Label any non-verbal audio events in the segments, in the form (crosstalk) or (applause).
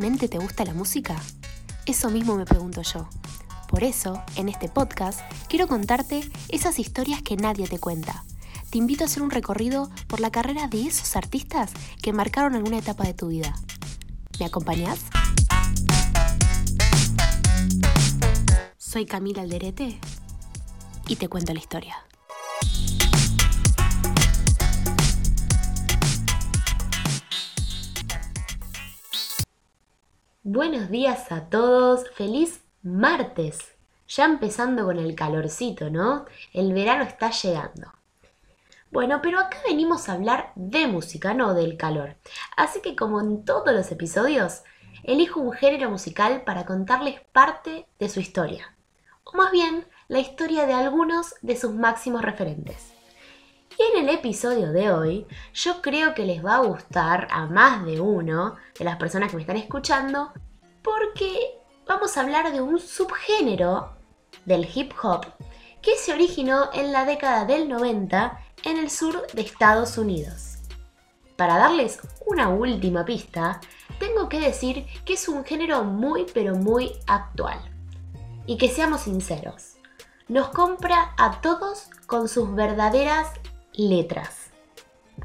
¿Realmente te gusta la música? Eso mismo me pregunto yo. Por eso, en este podcast, quiero contarte esas historias que nadie te cuenta. Te invito a hacer un recorrido por la carrera de esos artistas que marcaron alguna etapa de tu vida. ¿Me acompañas? Soy Camila Alderete y te cuento la historia. Buenos días a todos, feliz martes. Ya empezando con el calorcito, ¿no? El verano está llegando. Bueno, pero acá venimos a hablar de música, no del calor. Así que como en todos los episodios, elijo un género musical para contarles parte de su historia. O más bien, la historia de algunos de sus máximos referentes. Y en el episodio de hoy, yo creo que les va a gustar a más de uno de las personas que me están escuchando, porque vamos a hablar de un subgénero del hip hop que se originó en la década del 90 en el sur de Estados Unidos. Para darles una última pista, tengo que decir que es un género muy pero muy actual. Y que seamos sinceros, nos compra a todos con sus verdaderas letras.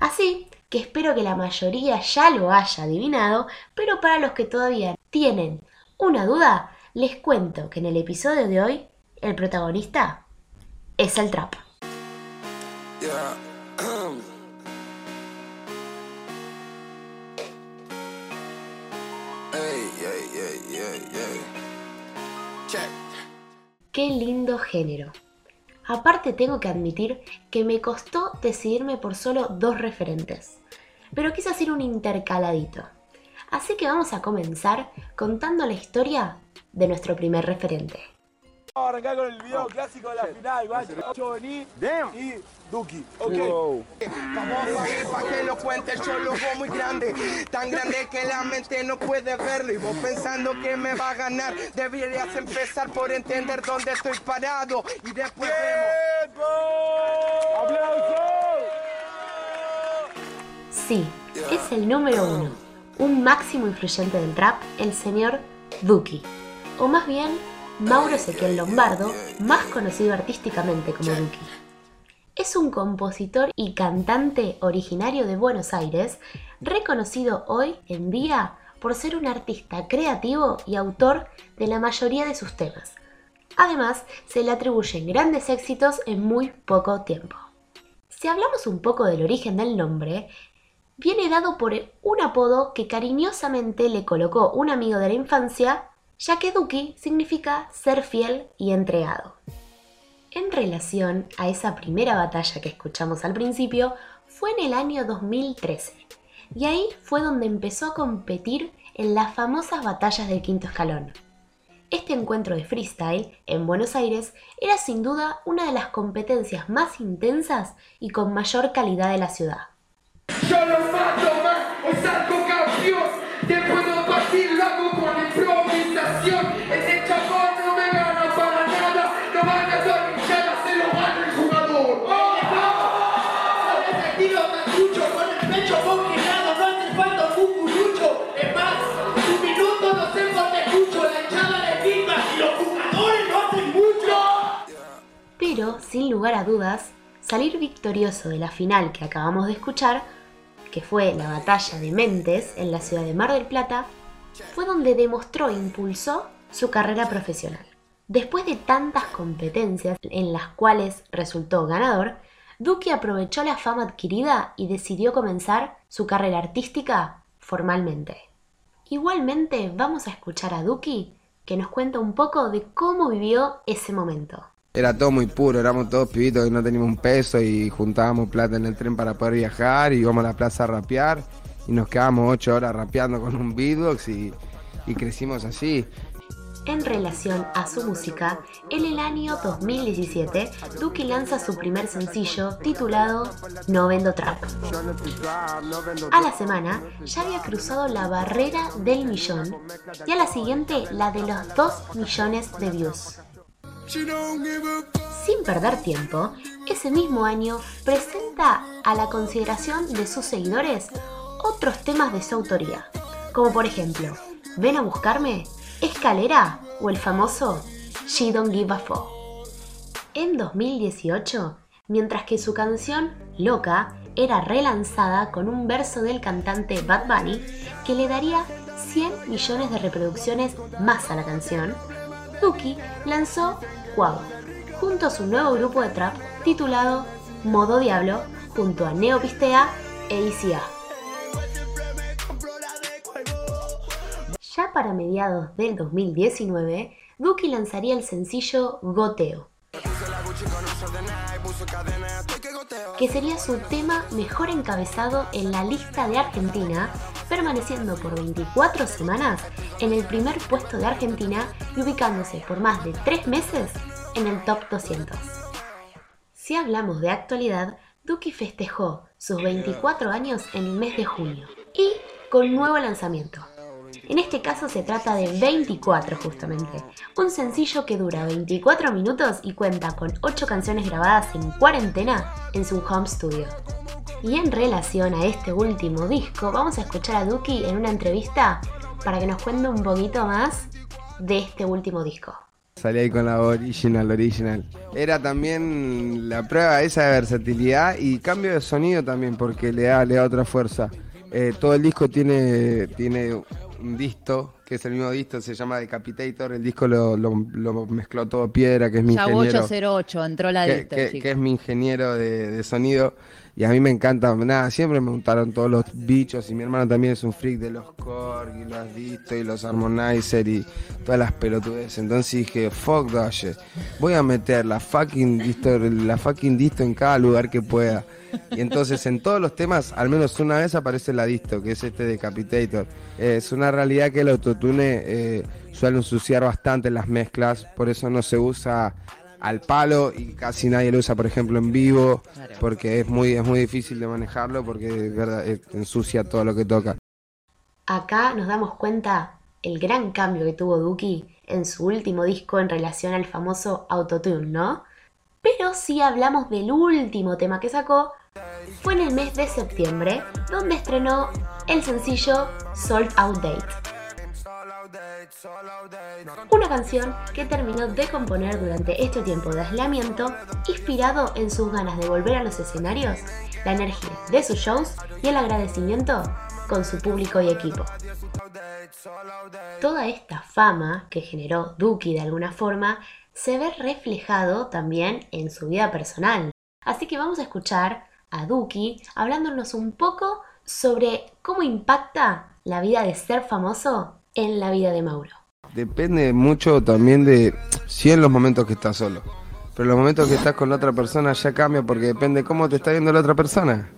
Así que espero que la mayoría ya lo haya adivinado, pero para los que todavía tienen una duda, les cuento que en el episodio de hoy el protagonista es el trap. (clears throat) Qué lindo género. Aparte tengo que admitir que me costó decidirme por solo dos referentes, pero quise hacer un intercaladito. Así que vamos a comenzar contando la historia de nuestro primer referente. Vamos a arrancar con el video clásico de la final, guacho. Johnny y Duki. Ok. Vamos a ir pa' que lo cuente, yo lo veo muy grande, tan grande que la mente no puede verlo. Y vos pensando que me va a ganar, deberías empezar por entender dónde estoy parado. Y después vemos. ¡Aplausos! Sí, es el número uno, un máximo influyente del trap, el señor Duki. O más bien, Mauro Ezequiel Lombardo, más conocido artísticamente como Duki. Es un compositor y cantante originario de Buenos Aires, reconocido hoy en día por ser un artista creativo y autor de la mayoría de sus temas. Además, se le atribuyen grandes éxitos en muy poco tiempo. Si hablamos un poco del origen del nombre, viene dado por un apodo que cariñosamente le colocó un amigo de la infancia ya que Duki significa ser fiel y entregado. En relación a esa primera batalla que escuchamos al principio, fue en el año 2013, y ahí fue donde empezó a competir en las famosas batallas del quinto escalón. Este encuentro de freestyle en Buenos Aires era sin duda una de las competencias más intensas y con mayor calidad de la ciudad. Yo lo mato más, o salgo campeón. Te puedo partir, lo hago con improvisación. Ese chabón no me gana para nada. No van a tornillada, se lo gana el jugador. Con ese tiro machucho, con el pecho congelado, no hace falta un cucurucho. Es más, un minuto no sé por te escucho. La hinchada de pinta y los jugadores no hacen mucho. Pero, sin lugar a dudas, salir victorioso de la final que acabamos de escuchar, que fue la batalla de Mentes en la ciudad de Mar del Plata, fue donde demostró e impulsó su carrera profesional. Después de tantas competencias en las cuales resultó ganador, Duque aprovechó la fama adquirida y decidió comenzar su carrera artística formalmente. Igualmente vamos a escuchar a Duki que nos cuenta un poco de cómo vivió ese momento. Era todo muy puro, éramos todos pibitos que no teníamos un peso y juntábamos plata en el tren para poder viajar y íbamos a la plaza a rapear y nos quedábamos ocho horas rapeando con un beatbox y, y crecimos así. En relación a su música, en el año 2017, Duki lanza su primer sencillo titulado No Vendo Trap. A la semana ya había cruzado la barrera del millón y a la siguiente la de los 2 millones de views. Sin perder tiempo, ese mismo año presenta a la consideración de sus seguidores otros temas de su autoría, como por ejemplo Ven a buscarme, Escalera o el famoso She Don't Give a Fuck. En 2018, mientras que su canción Loca era relanzada con un verso del cantante Bad Bunny que le daría 100 millones de reproducciones más a la canción, Duki lanzó Quavo, junto a su nuevo grupo de trap titulado Modo Diablo, junto a Neopistea e ICA. Ya para mediados del 2019, Duki lanzaría el sencillo Goteo, que sería su tema mejor encabezado en la lista de Argentina, permaneciendo por 24 semanas en el primer puesto de Argentina y ubicándose por más de 3 meses en el top 200. Si hablamos de actualidad, Duki festejó sus 24 años en el mes de junio y con nuevo lanzamiento. En este caso se trata de 24 justamente, un sencillo que dura 24 minutos y cuenta con 8 canciones grabadas en cuarentena en su home studio. Y en relación a este último disco, vamos a escuchar a Duki en una entrevista para que nos cuente un poquito más de este último disco. Salí ahí con la original, original. Era también la prueba esa de versatilidad y cambio de sonido también, porque le da, le da otra fuerza. Eh, todo el disco tiene, tiene un disto, que es el mismo disto, se llama Decapitator. El disco lo, lo, lo mezcló todo Piedra, que es mi ingeniero. 808, entró la que, dicta, que- es mi ingeniero de, de sonido. Y a mí me encanta, nada, siempre me gustaron todos los bichos. Y mi hermano también es un freak de los Korg y los distos y los harmonizer y todas las pelotudes. Entonces dije, fuck shit. Voy a meter la fucking disto, la fucking disto en cada lugar que pueda. Y entonces en todos los temas, al menos una vez aparece la disto, que es este Decapitator. Eh, es una realidad que el autotune eh, suele ensuciar bastante las mezclas, por eso no se usa al palo y casi nadie lo usa, por ejemplo, en vivo, porque es muy, es muy difícil de manejarlo porque verdad eh, ensucia todo lo que toca. Acá nos damos cuenta el gran cambio que tuvo Duki en su último disco en relación al famoso Autotune, ¿no? Pero si hablamos del último tema que sacó, fue en el mes de septiembre, donde estrenó el sencillo Sold Out Date. Una canción que terminó de componer durante este tiempo de aislamiento, inspirado en sus ganas de volver a los escenarios, la energía de sus shows y el agradecimiento con su público y equipo. Toda esta fama que generó Duki de alguna forma se ve reflejado también en su vida personal. Así que vamos a escuchar a Duki hablándonos un poco sobre cómo impacta la vida de ser famoso en la vida de Mauro. Depende mucho también de si en los momentos que estás solo. Pero los momentos que estás con la otra persona ya cambia porque depende cómo te está viendo la otra persona.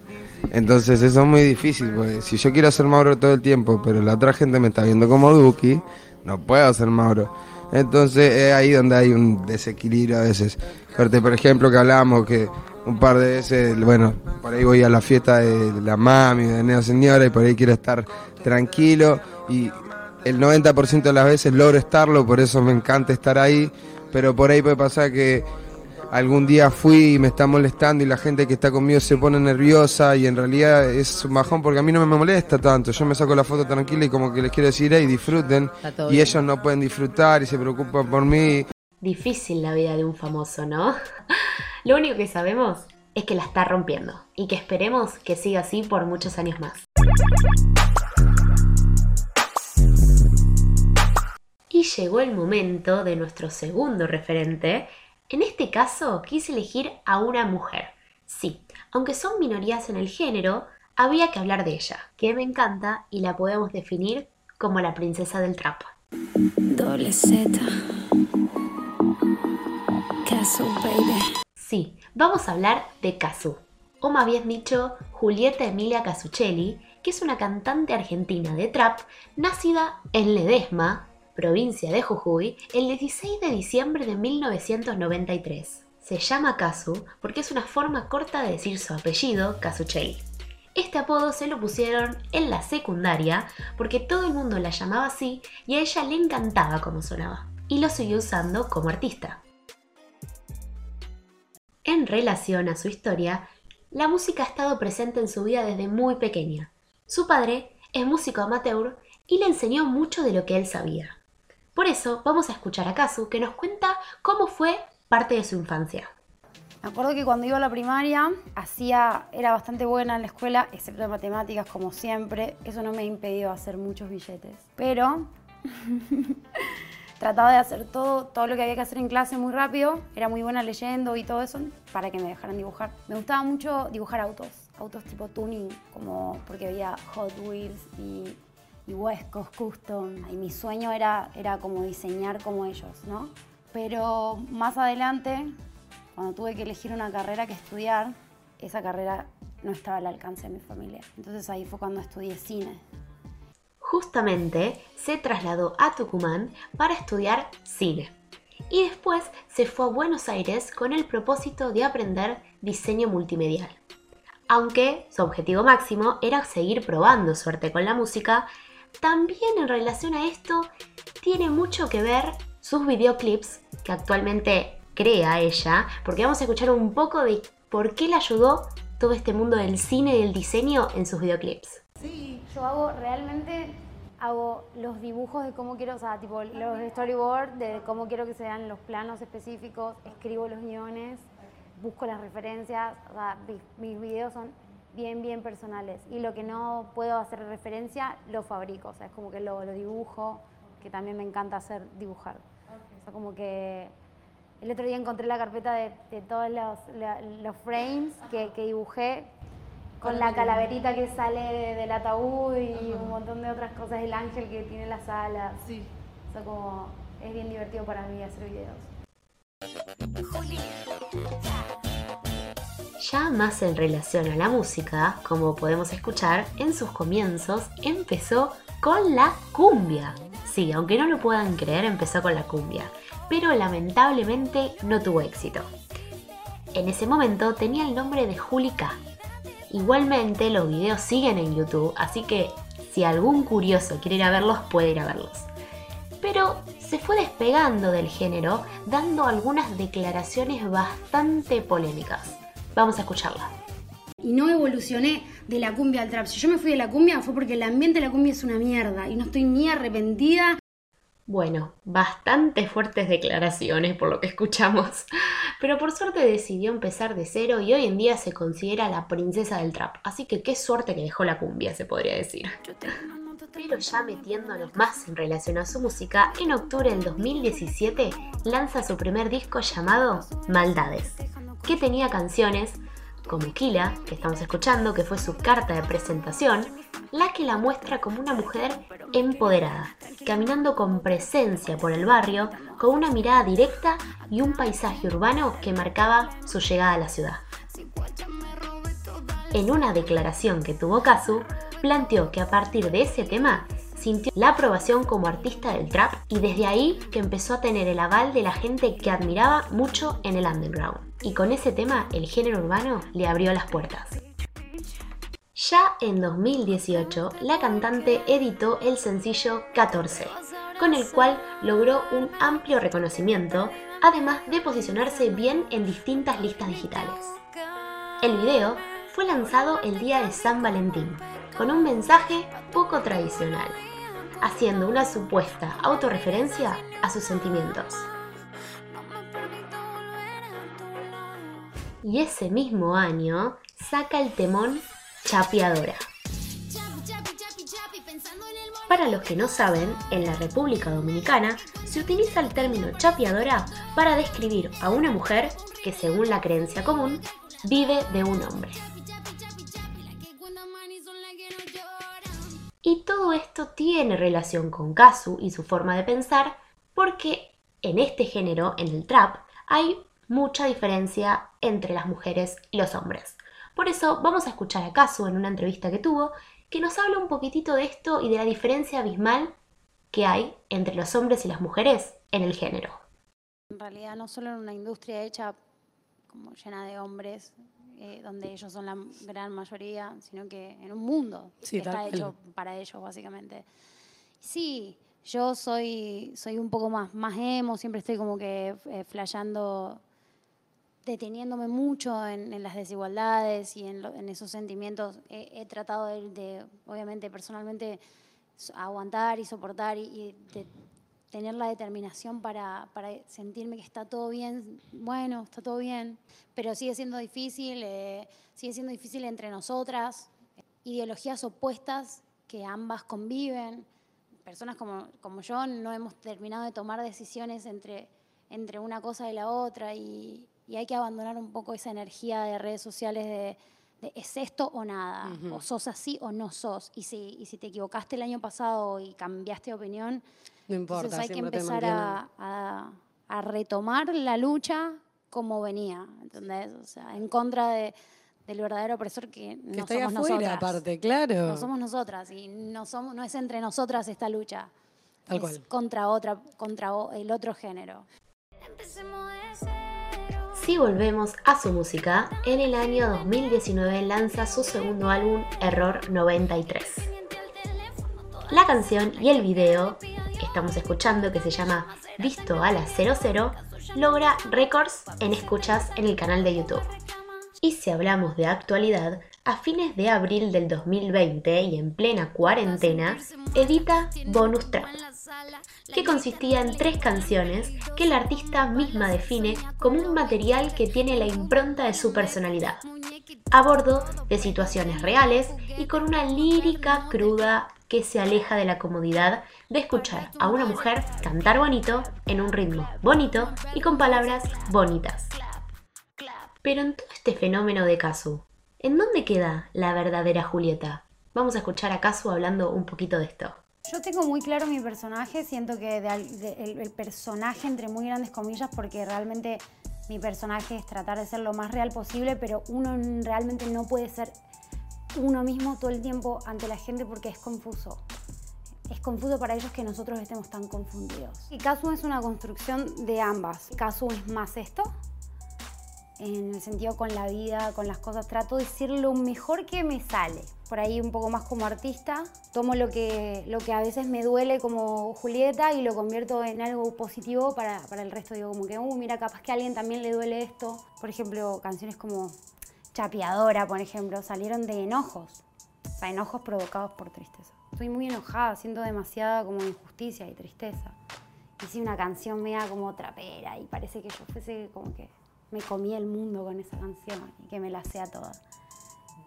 Entonces eso es muy difícil, porque si yo quiero ser Mauro todo el tiempo, pero la otra gente me está viendo como Duki, no puedo ser Mauro. Entonces es ahí donde hay un desequilibrio a veces. Corte, por ejemplo, que hablábamos que un par de veces, bueno, por ahí voy a la fiesta de la mami, de Neo Señora, y por ahí quiero estar tranquilo. Y el 90% de las veces logro estarlo, por eso me encanta estar ahí. Pero por ahí puede pasar que algún día fui y me está molestando y la gente que está conmigo se pone nerviosa y en realidad es un bajón porque a mí no me molesta tanto. Yo me saco la foto tranquila y como que les quiero decir, hey, disfruten. Y bien. ellos no pueden disfrutar y se preocupan por mí. Difícil la vida de un famoso, ¿no? (laughs) Lo único que sabemos es que la está rompiendo y que esperemos que siga así por muchos años más. Y llegó el momento de nuestro segundo referente. En este caso quise elegir a una mujer. Sí, aunque son minorías en el género, había que hablar de ella, que me encanta y la podemos definir como la princesa del trap. Doble Z. Baby. Sí, vamos a hablar de Cazzu, o más bien dicho, Julieta Emilia Casuccelli, que es una cantante argentina de trap nacida en Ledesma, provincia de Jujuy, el 16 de diciembre de 1993. Se llama Cazzu porque es una forma corta de decir su apellido, Casuccelli. Este apodo se lo pusieron en la secundaria porque todo el mundo la llamaba así y a ella le encantaba cómo sonaba, y lo siguió usando como artista. En relación a su historia, la música ha estado presente en su vida desde muy pequeña. Su padre es músico amateur y le enseñó mucho de lo que él sabía. Por eso vamos a escuchar a Kazu que nos cuenta cómo fue parte de su infancia. Me acuerdo que cuando iba a la primaria hacía, era bastante buena en la escuela, excepto en matemáticas como siempre. Eso no me ha impedido hacer muchos billetes. Pero (laughs) trataba de hacer todo, todo lo que había que hacer en clase muy rápido. Era muy buena leyendo y todo eso para que me dejaran dibujar. Me gustaba mucho dibujar autos, autos tipo tuning, como porque había Hot Wheels y, y Coast Custom. Y mi sueño era, era como diseñar como ellos, ¿no? Pero más adelante, cuando tuve que elegir una carrera que estudiar, esa carrera no estaba al alcance de mi familia. Entonces ahí fue cuando estudié cine. Justamente se trasladó a Tucumán para estudiar cine. Y después se fue a Buenos Aires con el propósito de aprender diseño multimedial. Aunque su objetivo máximo era seguir probando suerte con la música, también en relación a esto tiene mucho que ver sus videoclips que actualmente crea ella, porque vamos a escuchar un poco de por qué le ayudó todo este mundo del cine y del diseño en sus videoclips. Sí, yo hago realmente hago los dibujos de cómo quiero, o sea, tipo los storyboard de cómo quiero que sean los planos específicos, escribo los guiones, busco las referencias, o sea, mis, mis videos son bien, bien personales y lo que no puedo hacer referencia lo fabrico, o sea, es como que lo, lo dibujo, que también me encanta hacer dibujar. O sea, como que el otro día encontré la carpeta de, de todos los, la- los frames que, que dibujé con la calaverita que sale de- del ataúd y un montón de otras cosas, el ángel que tiene las alas. Sí. O sea, como es bien divertido para mí hacer videos. Ya más en relación a la música, como podemos escuchar, en sus comienzos empezó con la cumbia. Sí, aunque no lo puedan creer, empezó con la cumbia, pero lamentablemente no tuvo éxito. En ese momento tenía el nombre de Juli K. Igualmente los videos siguen en YouTube, así que si algún curioso quiere ir a verlos, puede ir a verlos. Pero se fue despegando del género, dando algunas declaraciones bastante polémicas. Vamos a escucharla. Y no evolucioné de la cumbia al trap. Si yo me fui de la cumbia fue porque el ambiente de la cumbia es una mierda y no estoy ni arrepentida. Bueno, bastante fuertes declaraciones por lo que escuchamos, (laughs) pero por suerte decidió empezar de cero y hoy en día se considera la princesa del trap, así que qué suerte que dejó la cumbia, se podría decir. Pero ya metiéndonos más en relación a su música, en octubre del 2017 lanza su primer disco llamado Maldades, que tenía canciones como Kila, que estamos escuchando, que fue su carta de presentación, la que la muestra como una mujer empoderada, caminando con presencia por el barrio, con una mirada directa y un paisaje urbano que marcaba su llegada a la ciudad. En una declaración que tuvo Kazu, planteó que a partir de ese tema sintió la aprobación como artista del trap y desde ahí que empezó a tener el aval de la gente que admiraba mucho en el underground. Y con ese tema el género urbano le abrió las puertas. Ya en 2018, la cantante editó el sencillo 14, con el cual logró un amplio reconocimiento, además de posicionarse bien en distintas listas digitales. El video fue lanzado el día de San Valentín, con un mensaje poco tradicional, haciendo una supuesta autorreferencia a sus sentimientos. Y ese mismo año saca el temón Chapeadora. Para los que no saben, en la República Dominicana se utiliza el término chapeadora para describir a una mujer que, según la creencia común, vive de un hombre. Y todo esto tiene relación con Kazu y su forma de pensar porque en este género, en el trap, hay mucha diferencia entre las mujeres y los hombres. Por eso vamos a escuchar a Kazu en una entrevista que tuvo que nos habla un poquitito de esto y de la diferencia abismal que hay entre los hombres y las mujeres en el género. En realidad no solo en una industria hecha como llena de hombres, eh, donde ellos son la gran mayoría, sino que en un mundo Sí, que está hecho para ellos, básicamente. Sí, yo soy, soy un poco más, más emo, siempre estoy como que eh, flasheando, deteniéndome mucho en, en las desigualdades y en, lo- en esos sentimientos. He, he tratado de, de, obviamente, personalmente so- aguantar y soportar y, y de- tener la determinación para, para sentirme que está todo bien, bueno, está todo bien, pero sigue siendo difícil, eh, sigue siendo difícil entre nosotras, ideologías opuestas que ambas conviven, personas como, como yo no hemos terminado de tomar decisiones entre, entre una cosa y la otra y, y hay que abandonar un poco esa energía de redes sociales de, de es esto o nada, o sos así o no sos. Y si, y si te equivocaste el año pasado y cambiaste de opinión, No importa, entonces hay que empezar a, a- a retomar la lucha como venía, ¿entendés? O sea, en contra de, del verdadero opresor que, Que no está somos afuera, nosotras. aparte, claro. No somos nosotras y no, somos, no es entre nosotras esta lucha. Tal es cual. contra otra, contra el otro género. Si volvemos a su música, en el año 2019 lanza su segundo álbum Error 93. La canción y el video estamos escuchando, que se llama Visto a la 00, logra récords en escuchas en el canal de YouTube. Y si hablamos de actualidad, a fines de abril del 2020 y en plena cuarentena, edita Bonus Track, que consistía en tres canciones que la artista misma define como un material que tiene la impronta de su personalidad, a bordo de situaciones reales y con una lírica cruda que se aleja de la comodidad de escuchar a una mujer cantar bonito en un ritmo bonito y con palabras bonitas. Pero en todo este fenómeno de Kazu, ¿en dónde queda la verdadera Julieta? Vamos a escuchar a Kazu hablando un poquito de esto. Yo tengo muy claro mi personaje, siento que el, el personaje entre muy grandes comillas, porque realmente mi personaje es tratar de ser lo más real posible, pero uno realmente no puede ser uno mismo todo el tiempo ante la gente porque es confuso. Es confuso para ellos que nosotros estemos tan confundidos. Y Kazu es una construcción de ambas. Kazu es más esto, en el sentido con la vida, con las cosas. Trato de decir lo mejor que me sale. Por ahí un poco más como artista. Tomo lo que, lo que a veces me duele como Julieta y lo convierto en algo positivo para, para el resto. Digo como que, uh, mira, capaz que a alguien también le duele esto. Por ejemplo, canciones como Chapeadora, por ejemplo, salieron de enojos. O sea, enojos provocados por tristeza. Estoy muy enojada, siento demasiada como injusticia y tristeza. Hice una canción media como trapera y parece que yo fuese como que me comí el mundo con esa canción y que me la sea toda.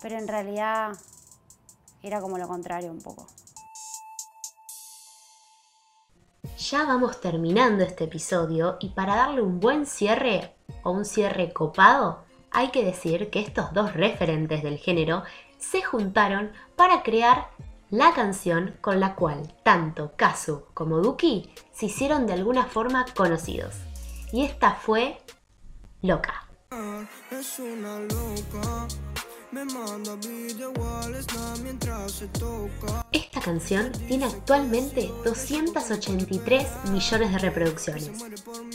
Pero en realidad era como lo contrario un poco. Ya vamos terminando este episodio y para darle un buen cierre o un cierre copado, hay que decir que estos dos referentes del género se juntaron para crear la canción con la cual tanto Kazu como Duki se hicieron de alguna forma conocidos. Y esta fue Loca. Es una loca, Esta canción tiene actualmente 283 millones de reproducciones.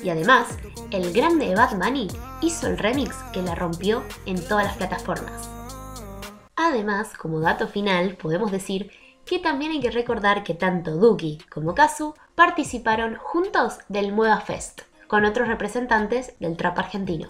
Y además, el grande Bad Bunny hizo el remix que la rompió en todas las plataformas. Además, como dato final, podemos decir que también hay que recordar que tanto Duki como Kazu participaron juntos del Mueva Fest, con otros representantes del trap argentino.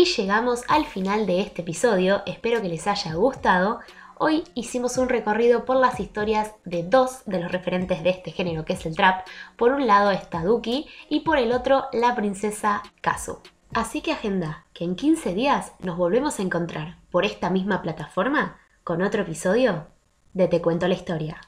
Y llegamos al final de este episodio, espero que les haya gustado. Hoy hicimos un recorrido por las historias de dos de los referentes de este género, que es el trap. Por un lado está Duki y por el otro la princesa Kazu. Así que agenda, que en 15 días nos volvemos a encontrar por esta misma plataforma con otro episodio de Te cuento la historia.